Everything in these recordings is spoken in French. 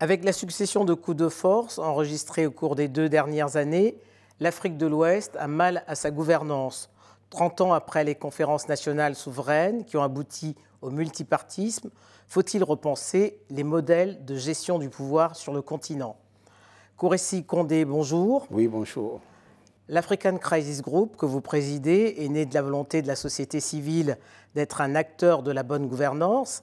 Avec la succession de coups de force enregistrés au cours des deux dernières années, l'Afrique de l'Ouest a mal à sa gouvernance. 30 ans après les conférences nationales souveraines qui ont abouti au multipartisme, faut-il repenser les modèles de gestion du pouvoir sur le continent? Kouressi Condé, bonjour. Oui, bonjour. L'African Crisis Group que vous présidez est né de la volonté de la société civile d'être un acteur de la bonne gouvernance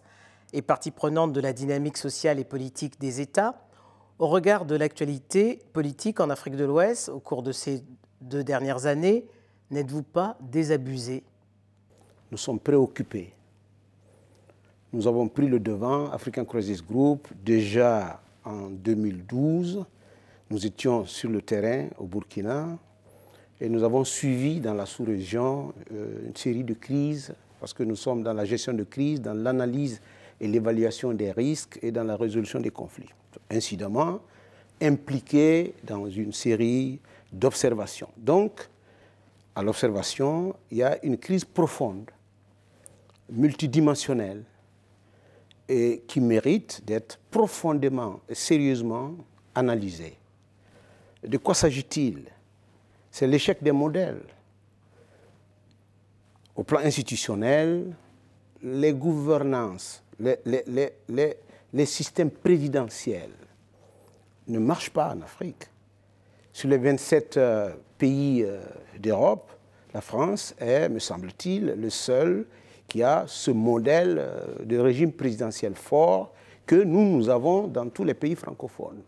et partie prenante de la dynamique sociale et politique des États. Au regard de l'actualité politique en Afrique de l'Ouest au cours de ces deux dernières années, n'êtes-vous pas désabusé? Nous sommes préoccupés. Nous avons pris le devant, African Crisis Group, déjà en 2012. Nous étions sur le terrain au Burkina et nous avons suivi dans la sous-région euh, une série de crises parce que nous sommes dans la gestion de crise, dans l'analyse et l'évaluation des risques et dans la résolution des conflits. Incidemment, impliqués dans une série d'observations. Donc, à l'observation, il y a une crise profonde, multidimensionnelle, et qui mérite d'être profondément et sérieusement analysée. De quoi s'agit-il? C'est l'échec des modèles. Au plan institutionnel, les gouvernances, les, systèmes présidentiels ne marchent pas en Afrique. Sur les 27 euh, pays euh, d'Europe, la France est, me semble-t-il, le seul qui a ce modèle euh, de régime présidentiel fort que nous, nous avons dans tous les pays francophones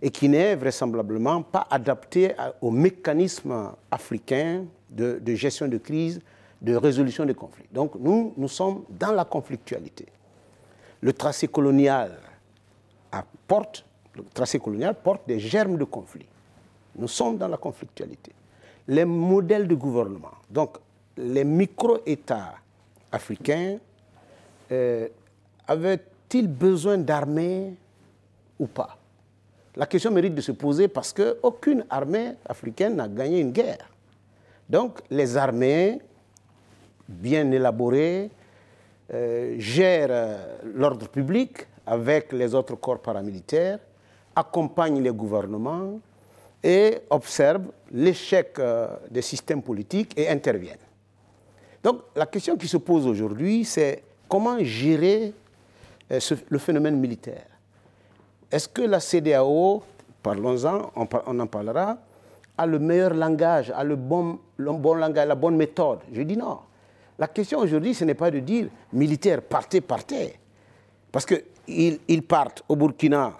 et qui n'est vraisemblablement pas adapté aux mécanismes africains de, de, gestion de crise, de résolution des conflits. Donc nous, nous sommes dans la conflictualité. Le tracé colonial porte, des germes de conflit. Nous sommes dans la conflictualité. Les modèles de gouvernement, donc les micro-États africains, euh, avaient-ils besoin d'armées ou pas? La question mérite de se poser parce qu'aucune armée africaine n'a gagné une guerre. Donc les armées, bien élaborées, euh, gèrent euh, l'ordre public avec les autres corps paramilitaires, accompagnent les gouvernements, et observent l'échec euh, des systèmes politiques et interviennent. Donc la question qui se pose aujourd'hui, c'est comment gérer le phénomène militaire. Est-ce que la CDAO, parlons-en, on, on, en parlera, a le meilleur langage, a le bon, le bon langage, la bonne méthode? Je dis non. La question aujourd'hui, ce n'est pas de dire militaire, partez, partez. Parce qu'ils ils partent au Burkina,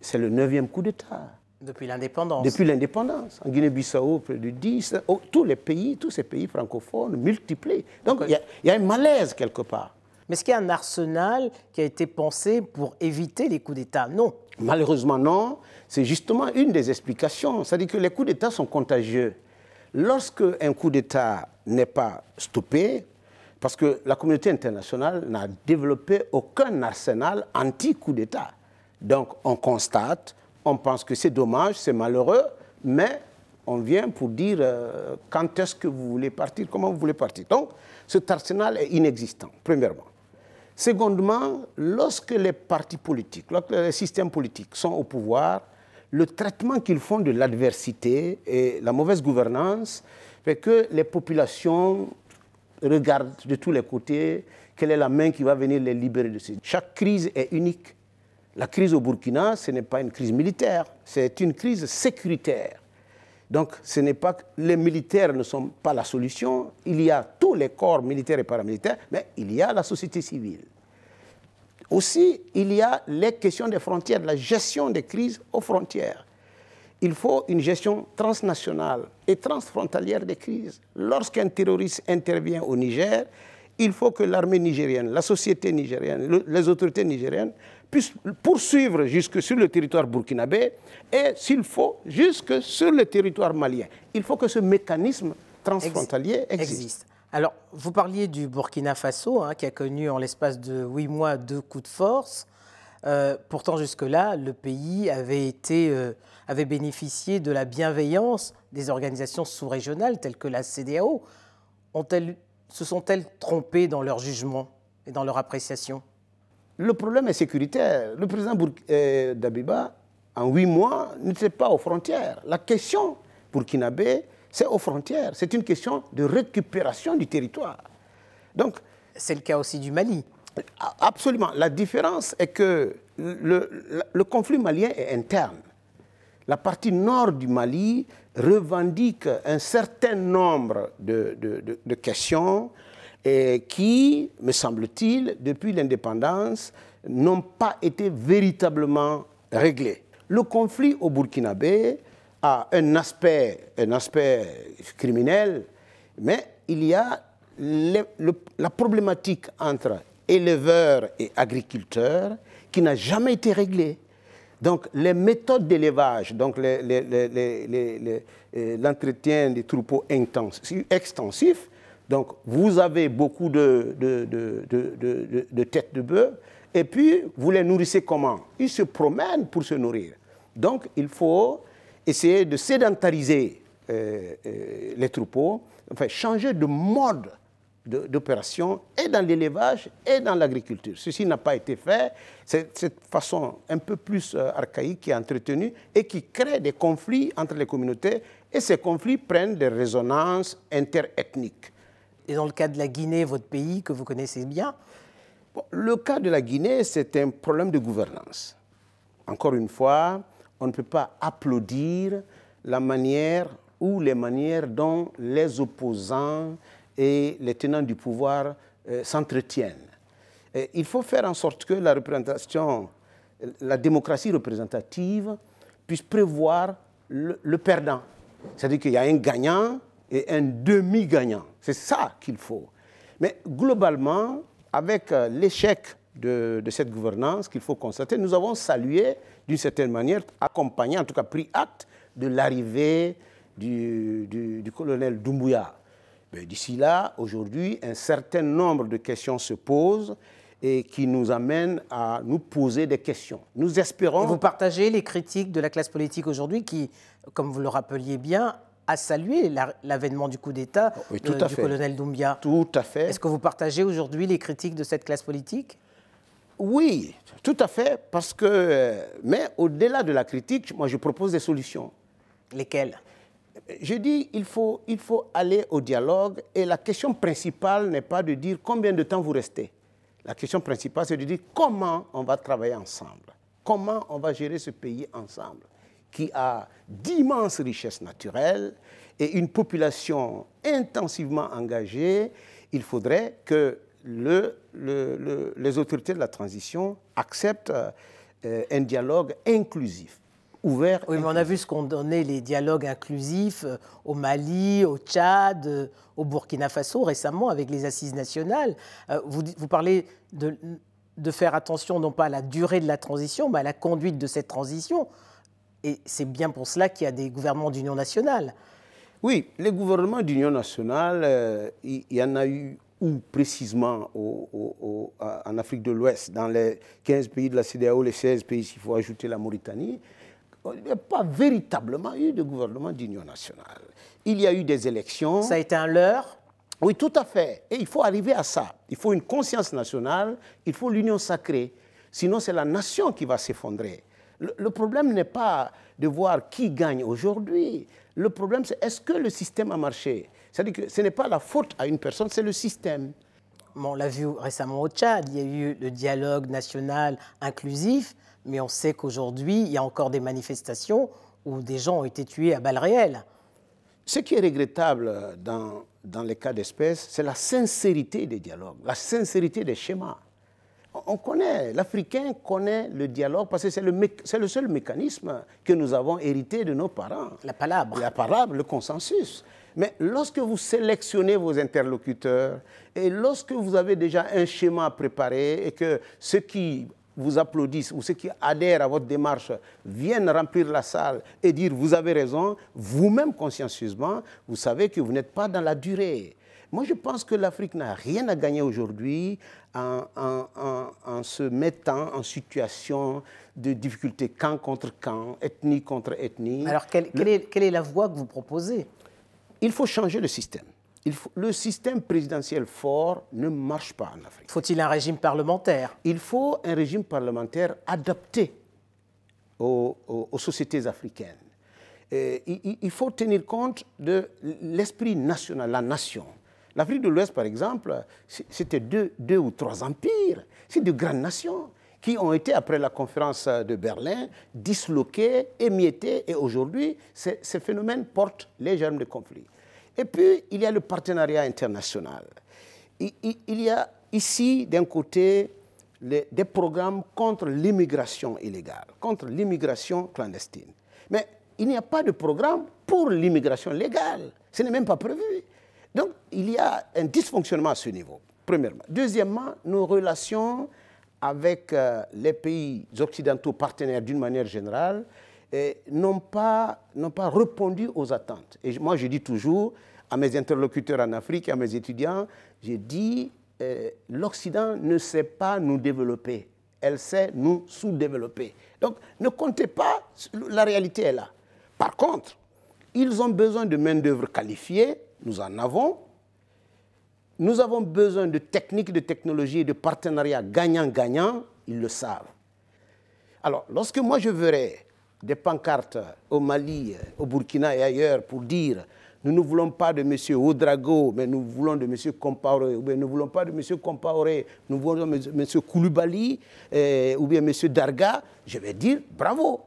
c'est le neuvième coup d'État. Depuis l'indépendance. Depuis l'indépendance. En Guinée-Bissau, près de 10. Oh, tous les pays, tous ces pays francophones multiplient. Donc il y, y, a un malaise quelque part. Mais est-ce qu'il y a un arsenal qui a été pensé pour éviter les coups d'État? Non. Malheureusement, non. C'est justement une des explications. C'est-à-dire que les coups d'État sont contagieux. Lorsque un coup d'État n'est pas stoppé, parce que la communauté internationale n'a développé aucun arsenal anti-coup d'État. Donc on constate on pense que c'est dommage, c'est malheureux, mais on vient pour dire euh, quand est-ce que vous voulez partir, comment vous voulez partir. Donc, cet arsenal est inexistant, premièrement. Secondement, lorsque les partis politiques, lorsque les systèmes politiques sont au pouvoir, le traitement qu'ils font de l'adversité et la mauvaise gouvernance fait que les populations regardent de tous les côtés quelle est la main qui va venir les libérer de ces. Chaque crise est unique. La crise au Burkina, ce n'est pas une crise militaire, c'est une crise sécuritaire. Donc, ce n'est pas que les militaires ne sont pas la solution. Il y a tous les corps militaires et paramilitaires, mais il y a la société civile. Aussi, il y a les questions des frontières, la gestion des crises aux frontières. Il faut une gestion transnationale et transfrontalière des crises. Lorsqu'un terroriste intervient au Niger, il faut que l'armée nigérienne, la société nigérienne, les autorités nigériennes puissent poursuivre jusque sur le territoire burkinabé et, s'il faut, jusque sur le territoire malien. Il faut que ce mécanisme transfrontalier existe. existe. Alors, vous parliez du Burkina Faso, hein, qui a connu en l'espace de huit mois deux coups de force. Euh, pourtant, jusque-là, le pays avait, été, euh, avait bénéficié de la bienveillance des organisations sous-régionales telles que la CDAO. Ont-elles se sont-elles trompées dans leur jugement et dans leur appréciation? Le problème est sécuritaire. Le président euh, Dabiba, en huit mois, n'était pas aux frontières. La question burkinabé, c'est aux frontières. C'est une question de récupération du territoire. Donc, c'est le cas aussi du Mali. Absolument. La différence est que le, conflit malien est interne. La partie nord du Mali revendique un certain nombre de, de questions et qui, me semble-t-il, depuis l'indépendance, n'ont pas été véritablement réglées. Le conflit au Burkinabé a un aspect, un aspect criminel, mais il y a la problématique entre éleveurs et agriculteurs qui n'a jamais été réglée. Donc les méthodes d'élevage, donc euh, l'entretien des troupeaux extensifs, donc vous avez beaucoup de, de têtes de bœuf, et puis vous les nourrissez comment? Ils se promènent pour se nourrir. Donc il faut essayer de sédentariser euh, euh, les troupeaux, enfin changer de mode d'opération et dans l'élevage et dans l'agriculture. Ceci n'a pas été fait. C'est cette façon un peu plus euh, archaïque qui est entretenue et qui crée des conflits entre les communautés et ces conflits prennent des résonances interethniques. Et dans le cas de la Guinée, votre pays que vous connaissez bien Le cas de la Guinée, c'est un problème de gouvernance. Encore une fois, on ne peut pas applaudir la manière ou les manières dont les opposants et les tenants du pouvoir euh, s'entretiennent. il faut faire en sorte que la représentation, la démocratie représentative puisse prévoir le, perdant. C'est-à-dire qu'il y a un gagnant et un demi-gagnant. C'est ça qu'il faut. Mais globalement, avec euh, l'échec de, cette gouvernance qu'il faut constater, nous avons salué d'une certaine manière, accompagné, en tout cas pris acte de l'arrivée du, du, colonel Doumbouya. D'ici là, aujourd'hui, un certain nombre de questions se posent et qui nous amènent à nous poser des questions. Nous espérons... vous partagez les critiques de la classe politique aujourd'hui qui, comme vous le rappeliez bien, a salué l'avènement du coup d'État du colonel Doumbia. Tout à fait. Est-ce que vous partagez aujourd'hui les critiques de cette classe politique? Oui, tout à fait, parce que... Mais au-delà de la critique, moi je propose des solutions. Lesquelles? Je dis il faut, il faut aller au dialogue et la question principale n'est pas de dire combien de temps vous restez. La question principale, c'est de dire comment on va travailler ensemble, comment on va gérer ce pays ensemble, qui a d'immenses richesses naturelles et une population intensivement engagée. Il faudrait que le, les autorités de la transition acceptent euh, un dialogue inclusif ouvert. Oui, mais on a vu ce qu'ont donné les dialogues inclusifs euh, au Mali, au Tchad, euh, au Burkina Faso récemment avec les assises nationales. Vous, vous parlez de, de, faire attention non pas à la durée de la transition, mais à la conduite de cette transition. Et c'est bien pour cela qu'il y a des gouvernements d'union nationale. Oui, les gouvernements d'union nationale, il y, en a eu où précisément au, en Afrique de l'Ouest, dans les 15 pays de la CDAO, les 16 pays, s'il faut ajouter la Mauritanie, il n'y a pas véritablement eu de gouvernement d'union nationale. Il y a eu des élections. Ça a été un leurre Oui, tout à fait. Et il faut arriver à ça. Il faut une conscience nationale, il faut l'union sacrée. Sinon, c'est la nation qui va s'effondrer. Le, problème n'est pas de voir qui gagne aujourd'hui. Le problème, c'est est-ce que le système a marché? C'est-à-dire que ce n'est pas la faute à une personne, c'est le système. on l'a vu récemment au Tchad, il y a eu le dialogue national inclusif, mais on sait qu'aujourd'hui, il y a encore des manifestations où des gens ont été tués à balles réelles. Ce qui est regrettable dans, dans les cas d'espèce, c'est la sincérité des dialogues, la sincérité des schémas. On connaît, l'Africain connaît le dialogue parce que c'est le, le, seul mécanisme que nous avons hérité de nos parents. La palabre. La palabre, le consensus. Mais lorsque vous sélectionnez vos interlocuteurs et lorsque vous avez déjà un schéma préparé et que ceux qui vous applaudissent ou ceux qui adhèrent à votre démarche viennent remplir la salle et dire vous avez raison, vous-même consciencieusement, vous savez que vous n'êtes pas dans la durée. Moi, je pense que l'Afrique n'a rien à gagner aujourd'hui en, se mettant en situation de difficulté camp contre camp, ethnie contre ethnie. Alors, quelle, est, quelle est la voie que vous proposez? Il faut changer le système. le système présidentiel fort ne marche pas en Afrique. Faut-il un régime parlementaire? Il faut un régime parlementaire adapté aux, sociétés africaines. il, faut tenir compte de l'esprit national, la nation. L'Afrique de l'Ouest, par exemple, c'était deux, ou trois empires. C'est de grandes nations qui ont été, après la conférence de Berlin, disloquées, émiettées, et aujourd'hui, ces phénomènes portent les germes de conflit. Et puis, il y a le partenariat international. Il, y a ici, d'un côté, des programmes contre l'immigration illégale, contre l'immigration clandestine. Mais il n'y a pas de programme pour l'immigration légale. Ce n'est même pas prévu. Il y a un dysfonctionnement à ce niveau, premièrement. Deuxièmement, nos relations avec euh, les pays occidentaux partenaires d'une manière générale n'ont pas, pas répondu aux attentes. Et moi, je dis toujours à mes interlocuteurs en Afrique, à mes étudiants, je dis, euh, l'Occident ne sait pas nous développer, elle sait nous sous-développer. Donc, ne comptez pas, la réalité est là. Par contre, ils ont besoin de main-d'œuvre qualifiée, nous en avons. Nous avons besoin de techniques, de technologies de partenariats gagnant-gagnant, ils le savent. Alors, lorsque moi je verrai des pancartes au Mali, au Burkina et ailleurs pour dire nous ne voulons pas de M. Oudrago, mais nous voulons de M. Compaoré, ou bien nous ne voulons pas de M. Compaoré, nous voulons de M. Koulibaly, eh, ou bien M. Darga, je vais dire bravo.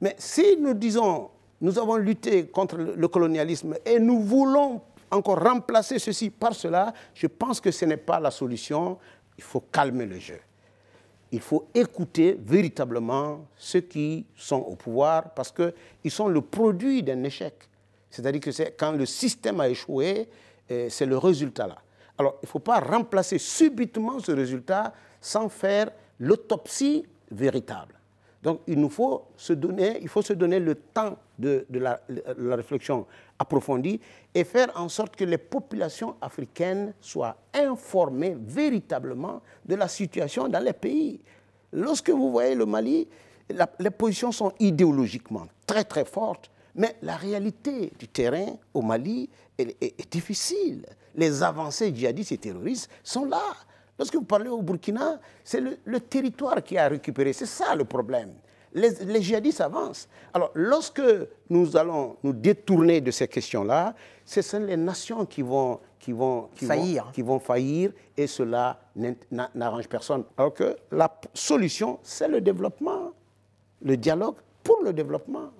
Mais si nous disons, nous avons lutté contre le colonialisme et nous voulons encore remplacer ceci par cela, je pense que ce n'est pas la solution. Il faut calmer le jeu il faut écouter véritablement ceux qui sont au pouvoir parce qu'ils sont le produit d'un échec. C'est-à-dire que quand le système a échoué, euh, c'est le résultat là. Alors, il ne faut pas remplacer subitement ce résultat sans faire l'autopsie véritable. Donc, il nous faut se donner, il faut se donner le temps de, la, la, réflexion approfondie et faire en sorte que les populations africaines soient informées véritablement de la situation dans les pays. Lorsque vous voyez le Mali, les positions sont idéologiquement très très fortes, mais la réalité du terrain au Mali est, difficile. Les avancées djihadistes et terroristes sont là. Lorsque vous parlez au Burkina, c'est le, territoire qui a récupéré. C'est ça le problème. Les, les, djihadistes avancent. Alors, lorsque nous allons nous détourner de ces questions-là, ce sont les nations qui vont, qui vont, faillir. qui vont faillir et cela n'arrange personne. Alors que la solution, c'est le développement, le dialogue pour le développement.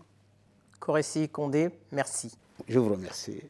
Coressi Condé, merci. Je vous remercie.